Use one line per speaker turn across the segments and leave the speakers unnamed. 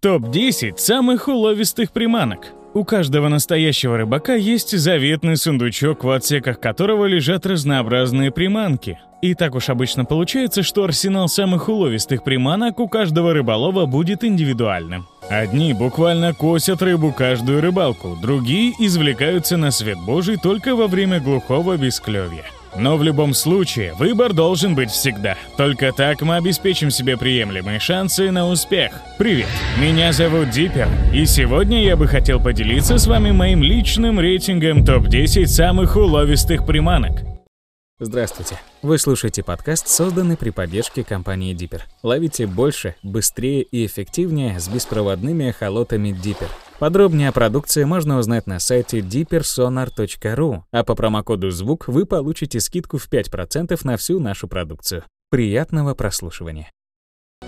Топ-10 самых уловистых приманок. У каждого настоящего рыбака есть заветный сундучок, в отсеках которого лежат разнообразные приманки. И так уж обычно получается, что арсенал самых уловистых приманок у каждого рыболова будет индивидуальным. Одни буквально косят рыбу каждую рыбалку, другие извлекаются на свет божий только во время глухого бесклевья. Но в любом случае, выбор должен быть всегда. Только так мы обеспечим себе приемлемые шансы на успех. Привет, меня зовут Диппер, и сегодня я бы хотел поделиться с вами моим личным рейтингом топ-10 самых уловистых приманок.
Здравствуйте. Вы слушаете подкаст, созданный при поддержке компании Dipper. Ловите больше, быстрее и эффективнее с беспроводными эхолотами Dipper. Подробнее о продукции можно узнать на сайте dippersonar.ru, а по промокоду «ЗВУК» вы получите скидку в 5% на всю нашу продукцию. Приятного прослушивания.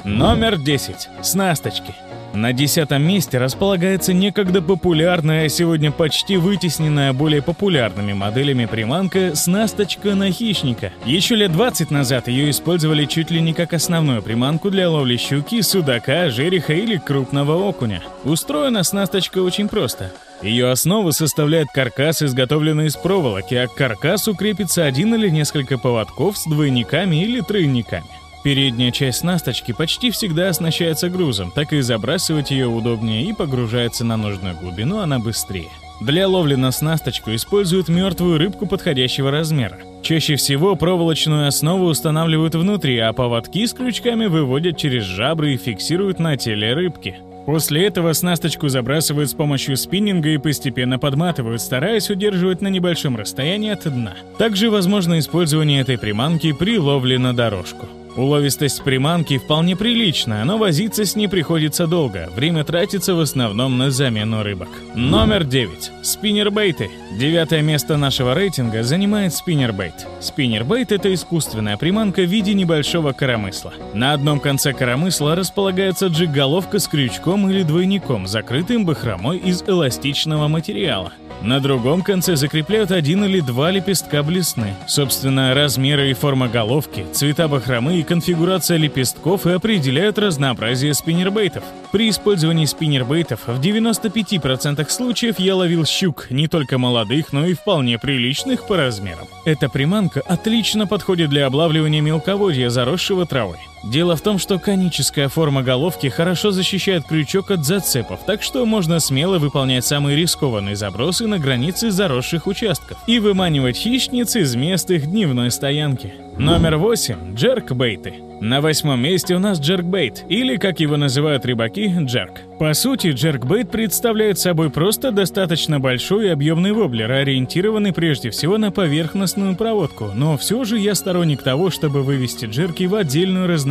Номер 10. Снасточки. На десятом месте располагается некогда популярная, сегодня почти вытесненная более популярными моделями приманка «Снасточка на хищника». Еще лет 20 назад ее использовали чуть ли не как основную приманку для ловли щуки, судака, жереха или крупного окуня. Устроена снасточка очень просто. Ее основу составляет каркас, изготовленный из проволоки, а к каркасу крепится один или несколько поводков с двойниками или тройниками. Передняя часть снасточки почти всегда оснащается грузом, так и забрасывать ее удобнее и погружается на нужную глубину она быстрее. Для ловли на снасточку используют мертвую рыбку подходящего размера. Чаще всего проволочную основу устанавливают внутри, а поводки с крючками выводят через жабры и фиксируют на теле рыбки. После этого снасточку забрасывают с помощью спиннинга и постепенно подматывают, стараясь удерживать на небольшом расстоянии от дна. Также возможно использование этой приманки при ловле на дорожку. Уловистость приманки вполне приличная, но возиться с ней приходится долго. Время тратится в основном на замену рыбок. Номер 9. Спиннербейты. Девятое место нашего рейтинга занимает спиннербейт. Спиннербейт — это искусственная приманка в виде небольшого коромысла. На одном конце коромысла располагается джиг-головка с крючком или двойником, закрытым бахромой из эластичного материала. На другом конце закрепляют один или два лепестка блесны. Собственно, размеры и форма головки, цвета бахромы и конфигурация лепестков и определяют разнообразие спиннербейтов. При использовании спиннербейтов в 95% случаев я ловил щук, не только молодых, но и вполне приличных по размерам. Эта приманка отлично подходит для облавливания мелководья, заросшего травой. Дело в том, что коническая форма головки хорошо защищает крючок от зацепов, так что можно смело выполнять самые рискованные забросы на границе заросших участков и выманивать хищниц из мест их дневной стоянки. Номер 8. Джеркбейты. На восьмом месте у нас джеркбейт, или, как его называют рыбаки, джерк. По сути, джеркбейт представляет собой просто достаточно большой и объемный воблер, ориентированный прежде всего на поверхностную проводку, но все же я сторонник того, чтобы вывести джерки в отдельную разновидность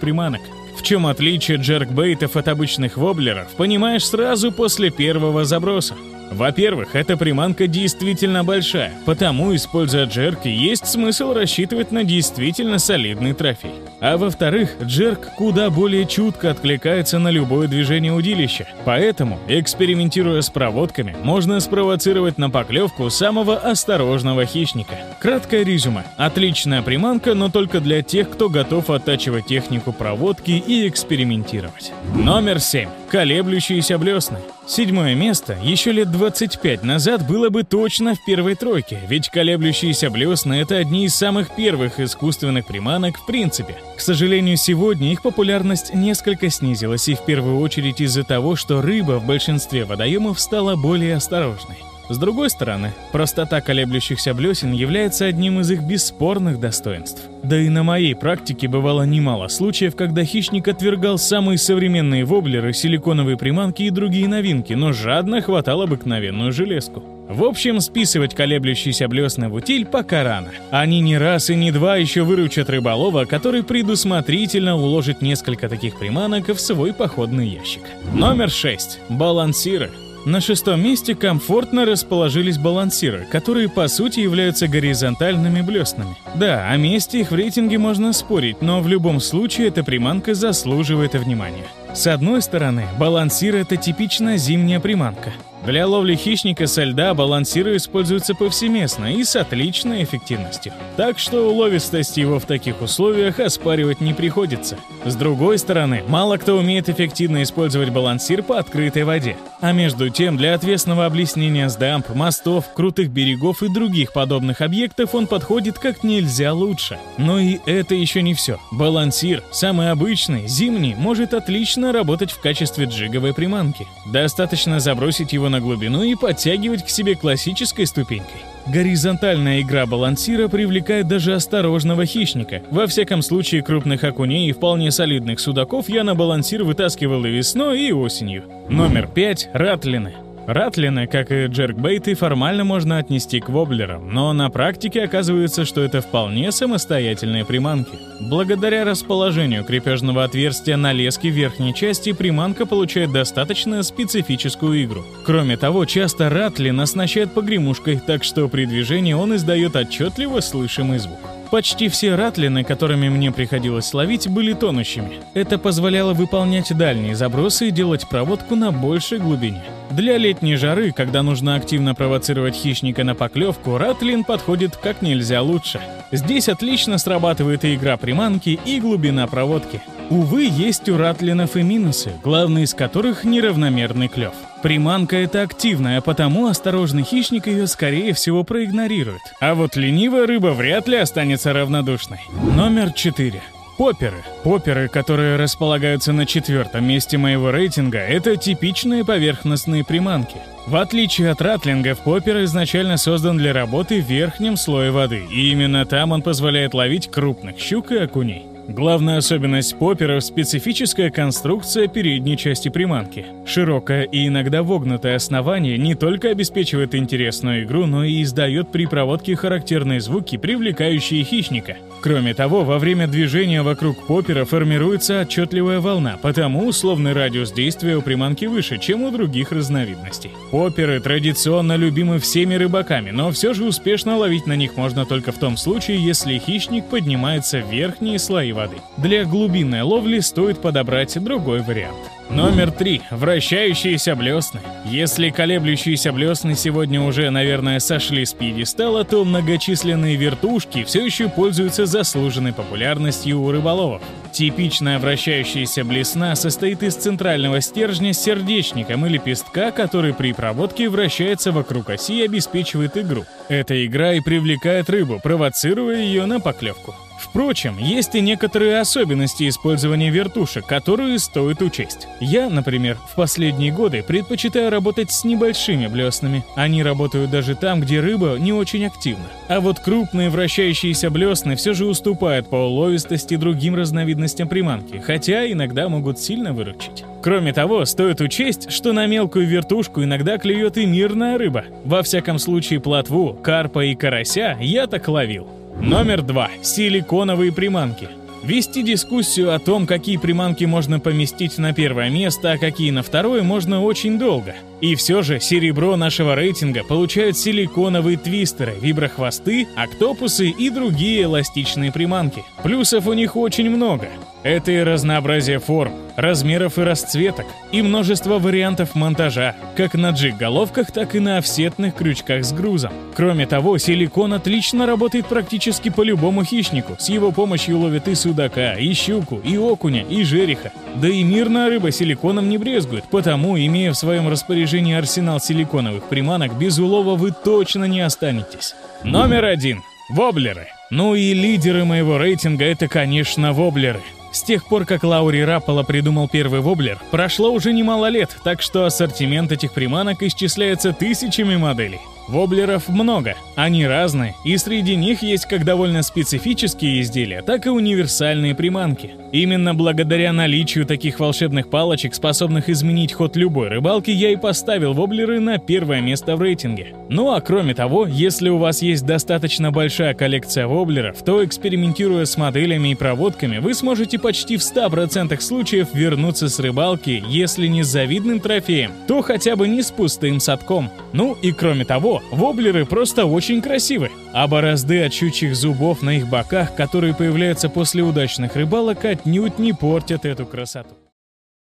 приманок. В чем отличие джеркбейтов от обычных воблеров, понимаешь сразу после первого заброса. Во-первых, эта приманка действительно большая, потому, используя джерки, есть смысл рассчитывать на действительно солидный трофей. А во-вторых, джерк куда более чутко откликается на любое движение удилища. Поэтому, экспериментируя с проводками, можно спровоцировать на поклевку самого осторожного хищника. Краткое резюме. Отличная приманка, но только для тех, кто готов оттачивать технику проводки и экспериментировать. Номер 7. Колеблющиеся блесны. Седьмое место еще лет 25 назад было бы точно в первой тройке, ведь колеблющиеся блесны — это одни из самых первых искусственных приманок в принципе. К сожалению, сегодня их популярность несколько снизилась, и в первую очередь из-за того, что рыба в большинстве водоемов стала более осторожной. С другой стороны, простота колеблющихся блесен является одним из их бесспорных достоинств. Да и на моей практике бывало немало случаев, когда хищник отвергал самые современные воблеры, силиконовые приманки и другие новинки, но жадно хватал обыкновенную железку. В общем, списывать колеблющиеся блесны в утиль пока рано. Они не раз и не два еще выручат рыболова, который предусмотрительно уложит несколько таких приманок в свой походный ящик. Номер 6. Балансиры. На шестом месте комфортно расположились балансиры, которые по сути являются горизонтальными блеснами. Да, о месте их в рейтинге можно спорить, но в любом случае эта приманка заслуживает внимания. С одной стороны, балансир — это типичная зимняя приманка. Для ловли хищника со льда балансиры используются повсеместно и с отличной эффективностью. Так что уловистость его в таких условиях оспаривать не приходится. С другой стороны, мало кто умеет эффективно использовать балансир по открытой воде. А между тем, для отвесного облеснения с дамб, мостов, крутых берегов и других подобных объектов он подходит как нельзя лучше. Но и это еще не все. Балансир, самый обычный, зимний, может отлично работать в качестве джиговой приманки. Достаточно забросить его на глубину и подтягивать к себе классической ступенькой. Горизонтальная игра балансира привлекает даже осторожного хищника. Во всяком случае, крупных окуней и вполне солидных судаков я на балансир вытаскивал и весной, и осенью. Номер 5. Ратлины. Ратлины, как и джеркбейты, формально можно отнести к воблерам, но на практике оказывается, что это вполне самостоятельные приманки. Благодаря расположению крепежного отверстия на леске верхней части приманка получает достаточно специфическую игру. Кроме того, часто ратлин оснащает погремушкой, так что при движении он издает отчетливо слышимый звук. Почти все ратлины, которыми мне приходилось ловить, были тонущими. Это позволяло выполнять дальние забросы и делать проводку на большей глубине. Для летней жары, когда нужно активно провоцировать хищника на поклевку, ратлин подходит как нельзя лучше. Здесь отлично срабатывает и игра приманки, и глубина проводки. Увы, есть у ратлинов и минусы, главный из которых неравномерный клев. Приманка это активная, потому осторожный хищник ее скорее всего проигнорирует. А вот ленивая рыба вряд ли останется равнодушной. Номер 4. Поперы. Поперы, которые располагаются на четвертом месте моего рейтинга, это типичные поверхностные приманки. В отличие от ратлингов, поппер изначально создан для работы в верхнем слое воды, и именно там он позволяет ловить крупных щук и окуней. Главная особенность попперов – специфическая конструкция передней части приманки. Широкое и иногда вогнутое основание не только обеспечивает интересную игру, но и издает при проводке характерные звуки, привлекающие хищника. Кроме того, во время движения вокруг поппера формируется отчетливая волна, потому условный радиус действия у приманки выше, чем у других разновидностей. Попперы традиционно любимы всеми рыбаками, но все же успешно ловить на них можно только в том случае, если хищник поднимается в верхние слои воды. Для глубинной ловли стоит подобрать другой вариант. Номер три. Вращающиеся блесны. Если колеблющиеся блесны сегодня уже, наверное, сошли с пьедестала, то многочисленные вертушки все еще пользуются заслуженной популярностью у рыболовов. Типичная вращающаяся блесна состоит из центрального стержня с сердечником и лепестка, который при проводке вращается вокруг оси и обеспечивает игру. Эта игра и привлекает рыбу, провоцируя ее на поклевку. Впрочем, есть и некоторые особенности использования вертушек, которые стоит учесть. Я, например, в последние годы предпочитаю работать с небольшими блеснами. Они работают даже там, где рыба не очень активна. А вот крупные вращающиеся блесны все же уступают по уловистости другим разновидностям приманки, хотя иногда могут сильно выручить. Кроме того, стоит учесть, что на мелкую вертушку иногда клюет и мирная рыба. Во всяком случае, плотву, карпа и карася я так ловил. Номер два. Силиконовые приманки. Вести дискуссию о том, какие приманки можно поместить на первое место, а какие на второе, можно очень долго. И все же серебро нашего рейтинга получают силиконовые твистеры, виброхвосты, октопусы и другие эластичные приманки. Плюсов у них очень много. Это и разнообразие форм, размеров и расцветок, и множество вариантов монтажа, как на джиг-головках, так и на офсетных крючках с грузом. Кроме того, силикон отлично работает практически по любому хищнику. С его помощью ловят и судака, и щуку, и окуня, и жереха. Да и мирная рыба силиконом не брезгует, потому, имея в своем распоряжении арсенал силиконовых приманок, без улова вы точно не останетесь. Номер один. Воблеры. Ну и лидеры моего рейтинга это, конечно, воблеры. С тех пор, как Лаури Раппола придумал первый воблер, прошло уже немало лет, так что ассортимент этих приманок исчисляется тысячами моделей. Воблеров много, они разные, и среди них есть как довольно специфические изделия, так и универсальные приманки. Именно благодаря наличию таких волшебных палочек, способных изменить ход любой рыбалки, я и поставил воблеры на первое место в рейтинге. Ну а кроме того, если у вас есть достаточно большая коллекция воблеров, то экспериментируя с моделями и проводками, вы сможете почти в 100% случаев вернуться с рыбалки, если не с завидным трофеем, то хотя бы не с пустым садком. Ну и кроме того, воблеры просто очень красивы, а борозды от щучьих зубов на их боках, которые появляются после удачных рыбалок, отнюдь не портят эту красоту.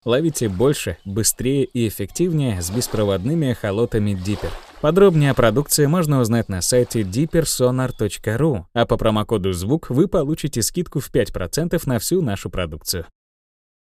Ловите больше, быстрее и эффективнее с беспроводными эхолотами Deeper. Подробнее о продукции можно узнать на сайте deepersonar.ru, а по промокоду «ЗВУК» вы получите скидку в 5% на всю нашу продукцию.